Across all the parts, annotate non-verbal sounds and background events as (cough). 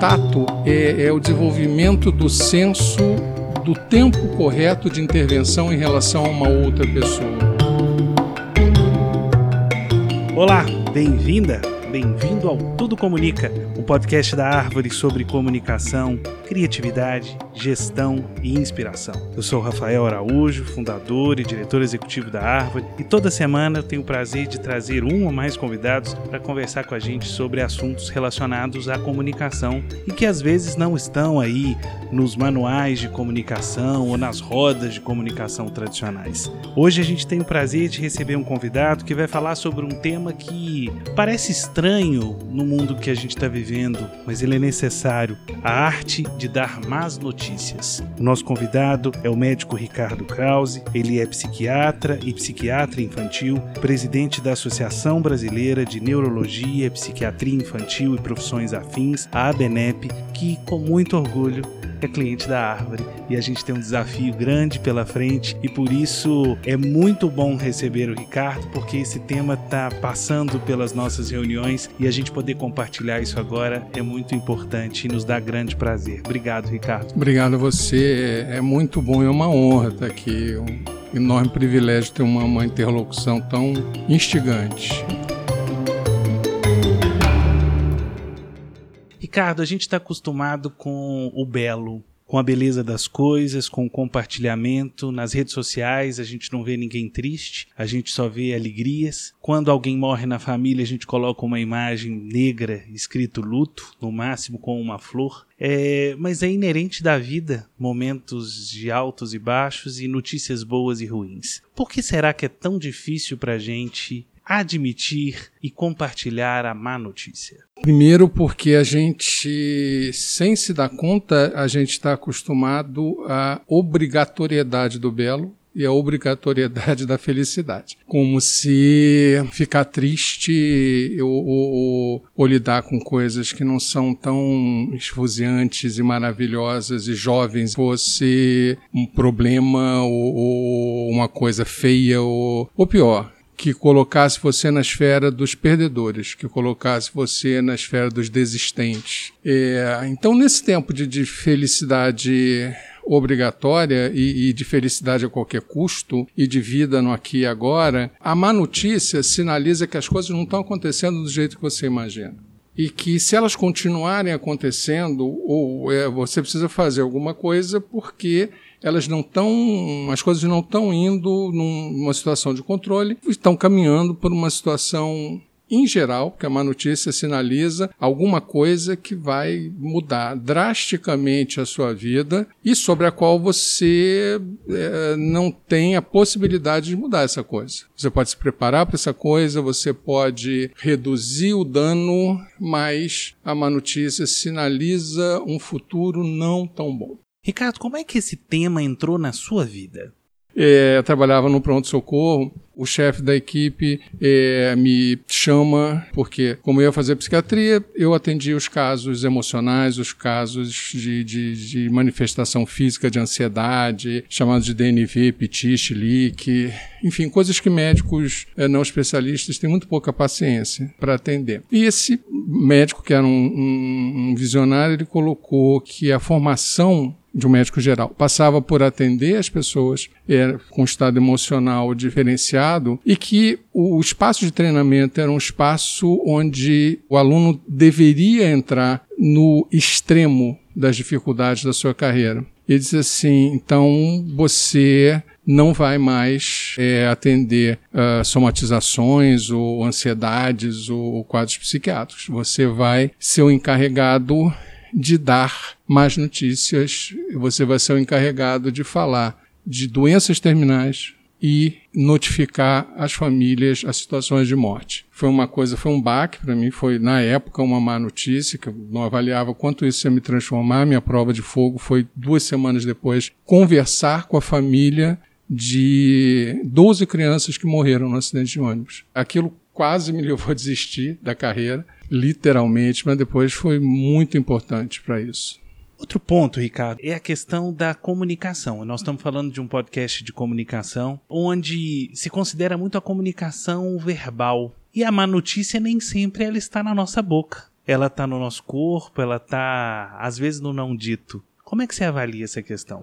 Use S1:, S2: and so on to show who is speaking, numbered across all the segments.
S1: tato é, é o desenvolvimento do senso do tempo correto de intervenção em relação a uma outra pessoa.
S2: Olá, bem-vinda, bem-vindo ao Tudo Comunica, um podcast da Árvore sobre comunicação, criatividade, gestão e inspiração. Eu sou Rafael Araújo, fundador e diretor executivo da Árvore, e toda semana eu tenho o prazer de trazer um ou mais convidados para conversar com a gente sobre assuntos relacionados à comunicação e que às vezes não estão aí nos manuais de comunicação ou nas rodas de comunicação tradicionais. Hoje a gente tem o prazer de receber um convidado que vai falar sobre um tema que parece estranho no mundo que a gente está vivendo, mas ele é necessário: a arte de dar más notícias. O nosso convidado é o médico Ricardo Krause, ele é psiquiatra e psiquiatra infantil, presidente da Associação Brasileira de Neurologia, Psiquiatria Infantil e Profissões Afins, a ABNEP, que com muito orgulho é cliente da Árvore e a gente tem um desafio grande pela frente e por isso é muito bom receber o Ricardo porque esse tema está passando pelas nossas reuniões e a gente poder compartilhar isso agora é muito importante e nos dá grande prazer. Obrigado, Ricardo.
S1: Obrigado a você. É muito bom e é uma honra estar aqui. Um enorme privilégio ter uma, uma interlocução tão instigante.
S2: Ricardo, a gente está acostumado com o belo, com a beleza das coisas, com o compartilhamento. Nas redes sociais a gente não vê ninguém triste, a gente só vê alegrias. Quando alguém morre na família, a gente coloca uma imagem negra escrito luto, no máximo com uma flor. É, mas é inerente da vida momentos de altos e baixos e notícias boas e ruins. Por que será que é tão difícil para a gente admitir e compartilhar a má notícia?
S1: Primeiro, porque a gente, sem se dar conta, a gente está acostumado à obrigatoriedade do belo e a obrigatoriedade (laughs) da felicidade. Como se ficar triste ou, ou, ou, lidar com coisas que não são tão esfuziantes e maravilhosas e jovens fosse um problema ou, ou uma coisa feia ou pior, que colocasse você na esfera dos perdedores, que colocasse você na esfera dos desistentes. É, então, nesse tempo de, de felicidade obrigatória e, e, de felicidade a qualquer custo e de vida no aqui e agora, a má notícia sinaliza que as coisas não estão acontecendo do jeito que você imagina. E que se elas continuarem acontecendo, ou é, você precisa fazer alguma coisa porque elas não estão, as coisas não estão indo numa situação de controle, estão caminhando por uma situação em geral, porque a má notícia sinaliza alguma coisa que vai mudar drasticamente a sua vida e sobre a qual você é, não tem a possibilidade de mudar essa coisa. Você pode se preparar para essa coisa, você pode reduzir o dano, mas a má notícia sinaliza um futuro não tão bom.
S2: Ricardo, como é que esse tema entrou na sua vida?
S1: É, eu trabalhava no pronto-socorro, o chefe da equipe é, me chama, porque, como eu ia fazer psiquiatria, eu atendia os casos emocionais, os casos de, de, de manifestação física de ansiedade, chamados de DNV, PTIS, LIC, enfim, coisas que médicos é, não especialistas têm muito pouca paciência para atender. E esse médico, que era um, um, um visionário, ele colocou que a formação de um médico geral. Passava por atender as pessoas com estado emocional diferenciado e que o espaço de treinamento era um espaço onde o aluno deveria entrar no extremo das dificuldades da sua carreira. Ele diz assim: então você não vai mais é, atender uh, somatizações ou ansiedades ou quadros psiquiátricos. Você vai ser o encarregado de dar mais notícias, você vai ser o encarregado de falar de doenças terminais e notificar as famílias as situações de morte. Foi uma coisa, foi um baque para mim, foi na época uma má notícia, que eu não avaliava quanto isso ia me transformar. Minha prova de fogo foi duas semanas depois conversar com a família de 12 crianças que morreram no acidente de ônibus. Aquilo quase me (laughs) levou a desistir da carreira literalmente, mas depois foi muito importante para isso.
S2: Outro ponto, Ricardo, é a questão da comunicação. Nós estamos falando de um podcast de comunicação onde se considera muito a comunicação verbal. E a má notícia nem sempre ela está na nossa boca. ela está no nosso corpo, ela está, às vezes, no não dito. Como é que você avalia essa questão?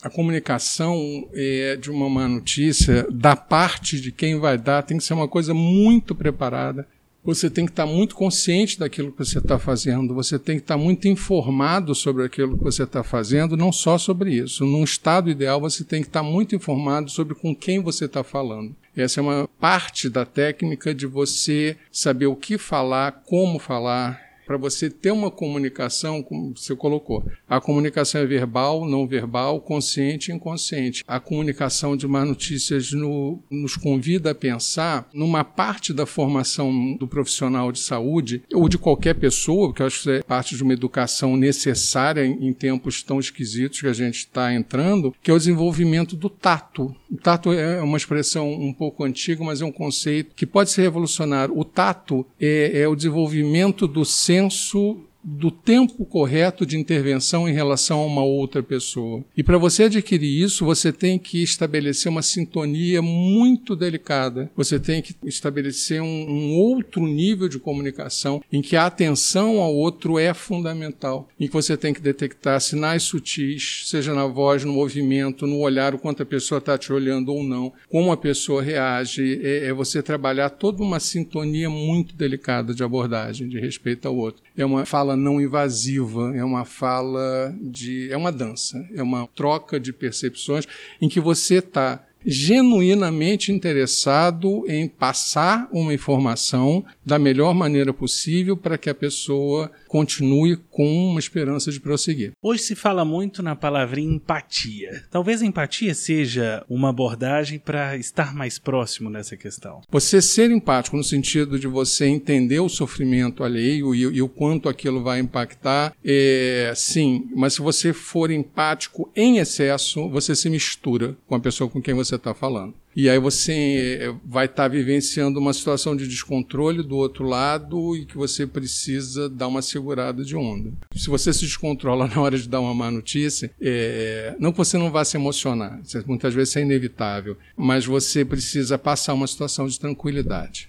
S1: A comunicação é, de uma má notícia, da parte de quem vai dar, tem que ser uma coisa muito preparada. Você tem que estar muito consciente daquilo que você está fazendo, você tem que estar muito informado sobre aquilo que você está fazendo, não só sobre isso. Num estado ideal, você tem que estar muito informado sobre com quem você está falando. Essa é uma parte da técnica de você saber o que falar, como falar, para você ter uma comunicação, como você colocou. A comunicação é verbal, não verbal, consciente e inconsciente. A comunicação de más notícias no, nos convida a pensar numa parte da formação do profissional de saúde, ou de qualquer pessoa, porque eu acho que é parte de uma educação necessária em, em tempos tão esquisitos que a gente está entrando, que é o desenvolvimento do tato. O tato é uma expressão um pouco antiga, mas é um conceito que pode ser revolucionário. O tato é, é o desenvolvimento do centro senso do tempo correto de intervenção em relação a uma outra pessoa. E para você adquirir isso, você tem que estabelecer uma sintonia muito delicada. Você tem que estabelecer um, um outro nível de comunicação em que a atenção ao outro é fundamental, em que você tem que detectar sinais sutis, seja na voz, no movimento, no olhar, o quanto a pessoa está te olhando ou não, como a pessoa reage. É, é você trabalhar toda uma sintonia muito delicada de abordagem, de respeito ao outro. É uma fala não invasiva, é uma fala de. é uma dança, é uma troca de percepções em que você está genuinamente interessado em passar uma informação da melhor maneira possível para que a pessoa continue com uma esperança de prosseguir.
S2: Hoje se fala muito na palavra empatia. Talvez a empatia seja uma abordagem para estar mais próximo nessa questão.
S1: Você ser empático no sentido de você entender o sofrimento alheio e, e o quanto aquilo vai impactar, é, sim, mas se você for empático em excesso, você se mistura com a pessoa com quem você está falando. E aí você eh, vai estar tá vivenciando uma situação de descontrole do outro lado e que você precisa dar uma segurada de onda. Se você se descontrola (laughs) na hora de dar uma má notícia, é, não que você não vá se emocionar, muitas vezes é inevitável, mas você precisa passar uma situação de tranquilidade.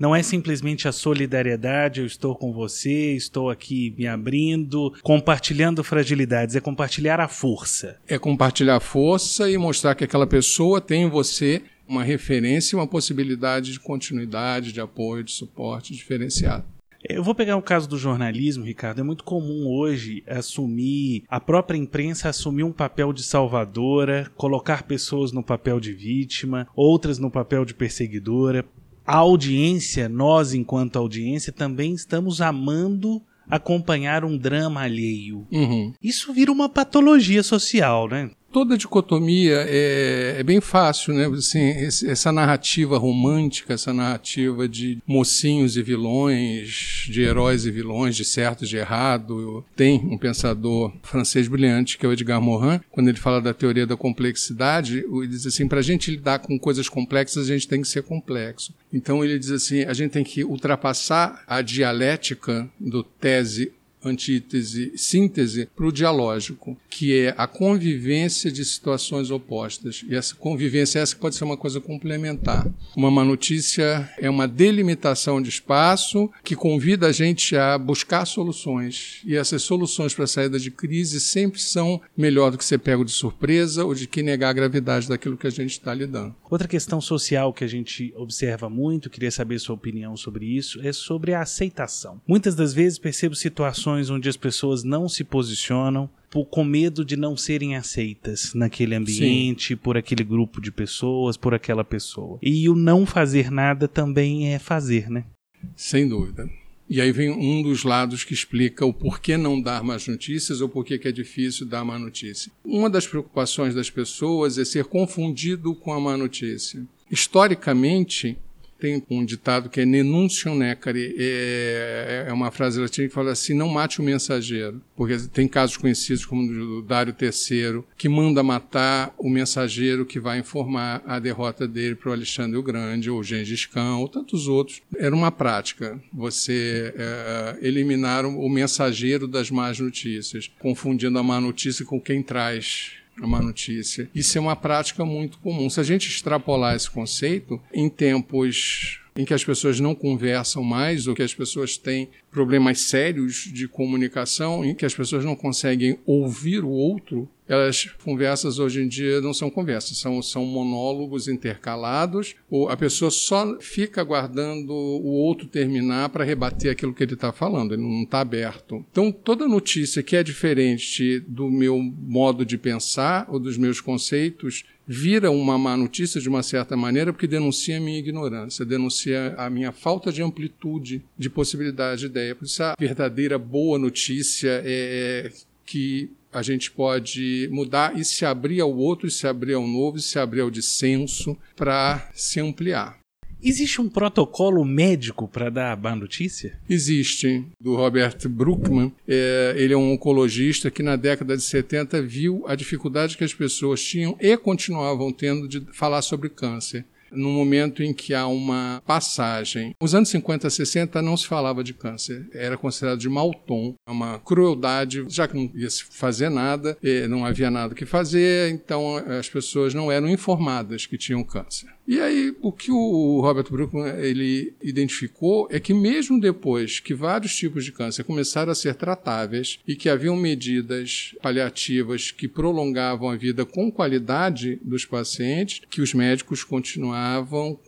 S2: Não é simplesmente a solidariedade, eu estou com você, estou aqui me abrindo, compartilhando fragilidades, é compartilhar a força.
S1: É compartilhar a força e mostrar que aquela pessoa tem em você uma referência e uma possibilidade de continuidade, de apoio, de suporte diferenciado.
S2: Eu vou pegar o caso do jornalismo, Ricardo. É muito comum hoje assumir, a própria imprensa assumir um papel de salvadora, colocar pessoas no papel de vítima, outras no papel de perseguidora a audiência, nós enquanto audiência, também estamos amando acompanhar um drama alheio.
S1: Uhum.
S2: Isso vira uma patologia social, né?
S1: Toda dicotomia é, é, bem fácil, né? Assim, essa narrativa romântica, essa narrativa de mocinhos e vilões, de heróis e vilões, de certo e de errado. Tem um pensador francês brilhante, que é o Edgar Morin, quando ele fala da teoria da complexidade, ele diz assim, para a gente lidar com coisas complexas, a gente tem que ser complexo. Então ele diz assim, a gente tem que ultrapassar a dialética do tese antítese, síntese para o dialógico, que é a convivência de situações opostas. E essa convivência essa pode ser uma coisa complementar. Uma má notícia é uma delimitação de espaço que convida a gente a buscar soluções. E essas soluções para a saída de crise sempre são melhor do que ser pego de surpresa ou de que negar a gravidade daquilo que a gente está lidando.
S2: Outra questão social que a gente observa muito, queria saber sua opinião sobre isso, é sobre a aceitação. Muitas das vezes percebo situações situações onde as pessoas não se posicionam por, com medo de não serem aceitas naquele ambiente, Sim. por aquele grupo de pessoas, por aquela pessoa. E o não fazer nada também é fazer, né?
S1: Sem dúvida. E aí vem um dos lados que explica o porquê não dar más notícias ou porquê que é difícil dar má notícia. Uma das preocupações das pessoas é ser confundido com a má notícia. Historicamente, tem um ditado que é nenuncio necari, é, é uma frase latina que fala assim, não mate o mensageiro, porque tem casos conhecidos como o Dário III, que manda matar o mensageiro que vai informar a derrota dele para o Alexandre o Grande, ou Gengis Khan, ou tantos outros. Era uma prática, você é, eliminar o mensageiro das más notícias, confundindo a má notícia com quem traz é uma notícia. Isso é uma prática muito comum. Se a gente extrapolar esse conceito, em tempos em que as pessoas não conversam mais, ou que as pessoas têm problemas sérios de comunicação, em que as pessoas não conseguem ouvir o outro, elas conversas hoje em dia não são conversas, são, são monólogos intercalados, ou a pessoa só fica aguardando o outro terminar para rebater aquilo que ele está falando, ele não está aberto. Então, toda notícia que é diferente do meu modo de pensar ou dos meus conceitos, vira uma má notícia de uma certa maneira porque denuncia a minha ignorância, denuncia a minha falta de amplitude de possibilidade de ideia. Por isso, a verdadeira boa notícia é que a gente pode mudar e se abrir ao outro, se abrir ao novo, se abrir ao dissenso para se ampliar.
S2: Existe um protocolo médico para dar a má notícia?
S1: Existe, do Robert Bruckman. É, ele é um oncologista que na década de 70 viu a dificuldade que as pessoas tinham e continuavam tendo de falar sobre câncer no momento em que há uma passagem. Nos anos 50, 60 não se falava de câncer, era considerado de mau tom, uma crueldade, já que não ia se fazer nada, não havia nada que fazer, então as pessoas não eram informadas que tinham câncer. E aí, o que o Robert Bruckman ele identificou é que mesmo depois que vários tipos de câncer começaram a ser tratáveis e que haviam medidas paliativas que prolongavam a vida com qualidade dos pacientes, que os médicos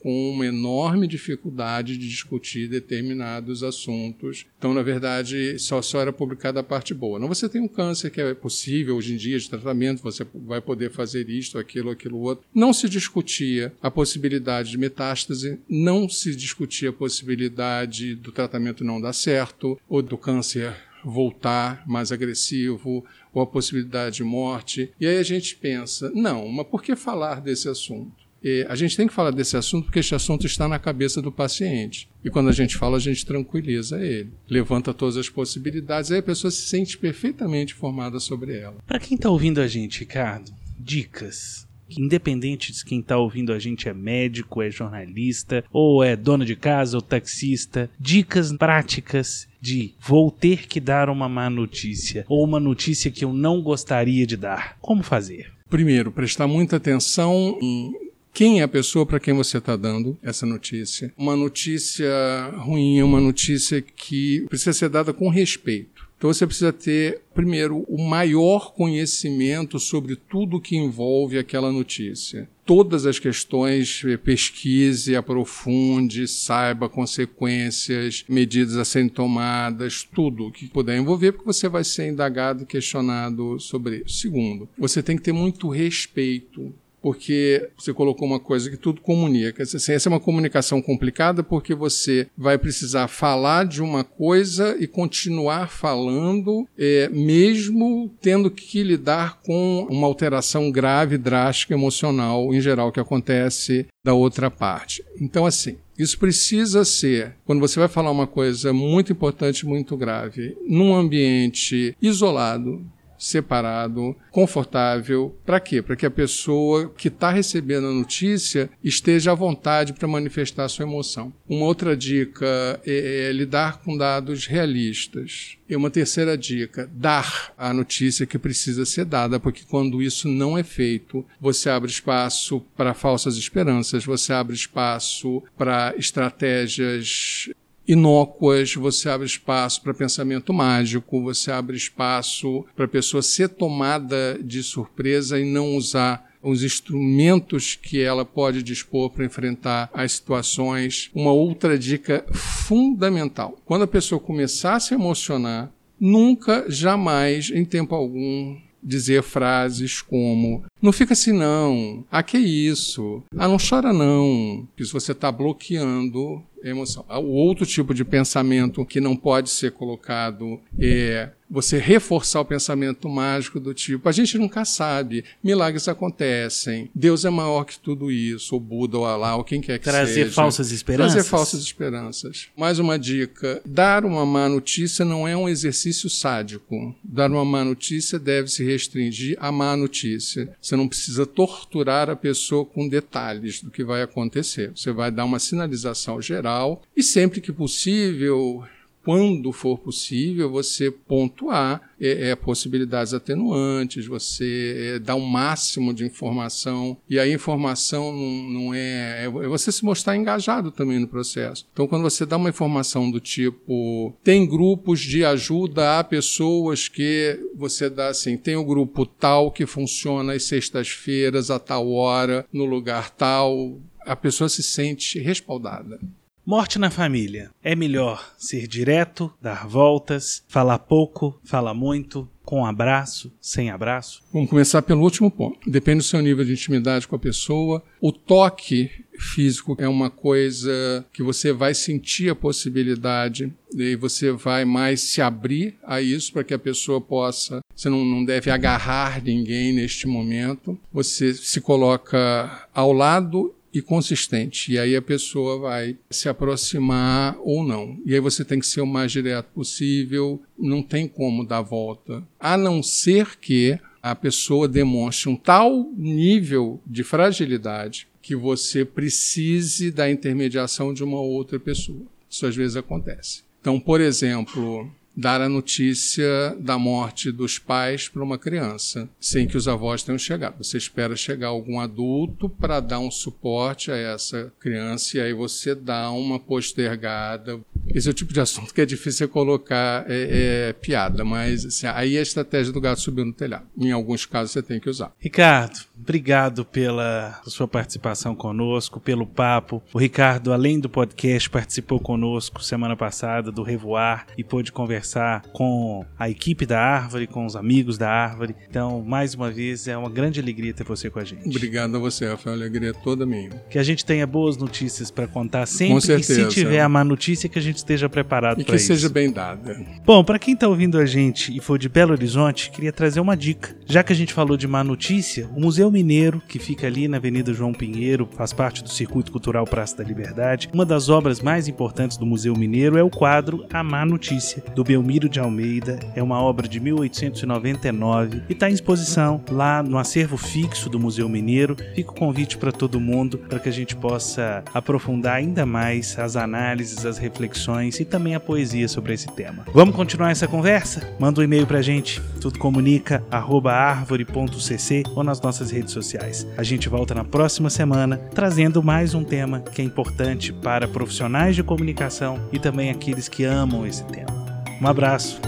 S1: com uma enorme dificuldade de discutir determinados assuntos. Então, na verdade, só, só era publicada a parte boa. Não, você tem um câncer que é possível hoje em dia de tratamento, você vai poder fazer isto, aquilo, aquilo outro. Não se discutia a possibilidade de metástase, não se discutia a possibilidade do tratamento não dar certo, ou do câncer voltar mais agressivo, ou a possibilidade de morte. E aí a gente pensa, não, mas por que falar desse assunto? E a gente tem que falar desse assunto porque esse assunto está na cabeça do paciente. E quando a gente fala, a gente tranquiliza ele, levanta todas as possibilidades, aí a pessoa se sente perfeitamente informada sobre ela.
S2: Para quem está ouvindo a gente, Ricardo, dicas independente de quem está ouvindo a gente é médico, é jornalista, ou é dono de casa, ou taxista, dicas práticas de vou ter que dar uma má notícia, ou uma notícia que eu não gostaria de dar. Como fazer?
S1: Primeiro, prestar muita atenção em quem é a pessoa para quem você está dando essa notícia. Uma notícia ruim, uma notícia que precisa ser dada com respeito. Então você precisa ter, primeiro, o maior conhecimento sobre tudo que envolve aquela notícia. Todas as questões, eh, pesquise, aprofunde, saiba consequências, medidas a serem tomadas, tudo que puder envolver, porque você vai ser indagado questionado sobre isso. Segundo, você tem que ter muito respeito porque você colocou uma coisa que tudo comunica. Essa é uma comunicação complicada porque você vai precisar falar de uma coisa e continuar falando, é, mesmo tendo que lidar com uma alteração grave, drástica, emocional, em geral, que acontece da outra parte. Então, assim, isso precisa ser, quando você vai falar uma coisa muito importante, muito grave, num ambiente isolado, separado, confortável. Para quê? Para que a pessoa que está recebendo a notícia esteja à vontade para manifestar sua emoção. Uma outra dica é, é lidar com dados realistas. E uma terceira dica, dar a notícia que precisa ser dada, porque quando isso não é feito, você abre espaço para falsas esperanças, você abre espaço para estratégias inócuas, você abre espaço para pensamento mágico, você abre espaço para a pessoa ser tomada de surpresa e não usar os instrumentos que ela pode dispor para enfrentar as situações. Uma outra dica fundamental: quando a pessoa começar a se emocionar, nunca, jamais, em tempo algum, dizer frases como não fica assim não, ah que isso, ah não chora não, isso você está bloqueando a emoção. O outro tipo de pensamento que não pode ser colocado é você reforçar o pensamento mágico do tipo, a gente nunca sabe, milagres acontecem, Deus é maior que tudo isso, ou Buda, ou Alá, ou quem quer que
S2: Trazer
S1: seja.
S2: Trazer falsas esperanças.
S1: Trazer falsas esperanças. Mais uma dica, dar uma má notícia não é um exercício sádico. Dar uma má notícia deve se restringir à má notícia. Você não precisa torturar a pessoa com detalhes do que vai acontecer. Você vai dar uma sinalização geral e sempre que possível quando for possível, você pontuar é, é, possibilidades atenuantes, você é, dá um máximo de informação, e a informação não, não é, é, é você se mostrar engajado também no processo. Então, quando você dá uma informação do tipo, tem grupos de ajuda a pessoas que você dá assim, tem o grupo tal que funciona às sextas-feiras, a tal hora, no lugar tal, a pessoa se sente respaldada.
S2: Morte na família. É melhor ser direto, dar voltas, falar pouco, falar muito, com abraço, sem abraço?
S1: Vamos começar pelo último ponto. Depende do seu nível de intimidade com a pessoa. O toque físico é uma coisa que você vai sentir a possibilidade e você vai mais se abrir a isso para que a pessoa possa. Você não, não deve agarrar ninguém neste momento. Você se coloca ao lado e consistente. E aí a pessoa vai se aproximar ou não. E aí você tem que ser o mais direto possível, não tem como dar volta. A não ser que a pessoa demonstre um tal nível de fragilidade que você precise da intermediação de uma outra pessoa. Isso às vezes acontece. Então, por exemplo, dar a notícia da morte dos pais para uma criança, sem que os avós tenham chegado. Você espera chegar algum adulto para dar um suporte a essa criança e aí você dá uma postergada. Esse é o tipo de assunto que é difícil colocar é, é, piada, mas assim, aí é a estratégia do gato subir no telhado. Em alguns casos você tem que usar.
S2: Ricardo, obrigado pela sua participação conosco, pelo papo. O Ricardo, além do podcast, participou conosco semana passada do Revoar e pôde conversar com a equipe da Árvore, com os amigos da Árvore. Então, mais uma vez, é uma grande alegria ter você com a gente.
S1: Obrigado a você, Rafael. A alegria é toda minha.
S2: Que a gente tenha boas notícias para contar sempre. Com certeza. E se tiver a má notícia, que a gente esteja preparado para
S1: isso. E que seja bem dada.
S2: Bom, para quem está ouvindo a gente e for de Belo Horizonte, queria trazer uma dica. Já que a gente falou de má notícia, o Museu Mineiro, que fica ali na Avenida João Pinheiro, faz parte do Circuito Cultural Praça da Liberdade. Uma das obras mais importantes do Museu Mineiro é o quadro A Má Notícia, do Belmiro de Almeida. É uma obra de 1899 e está em exposição lá no acervo fixo do Museu Mineiro. Fica o convite para todo mundo para que a gente possa aprofundar ainda mais as análises, as reflexões e também a poesia sobre esse tema. Vamos continuar essa conversa? Manda um e-mail para a gente, tudocomunica@arvore.cc ou nas nossas redes sociais. A gente volta na próxima semana trazendo mais um tema que é importante para profissionais de comunicação e também aqueles que amam esse tema. Um abraço.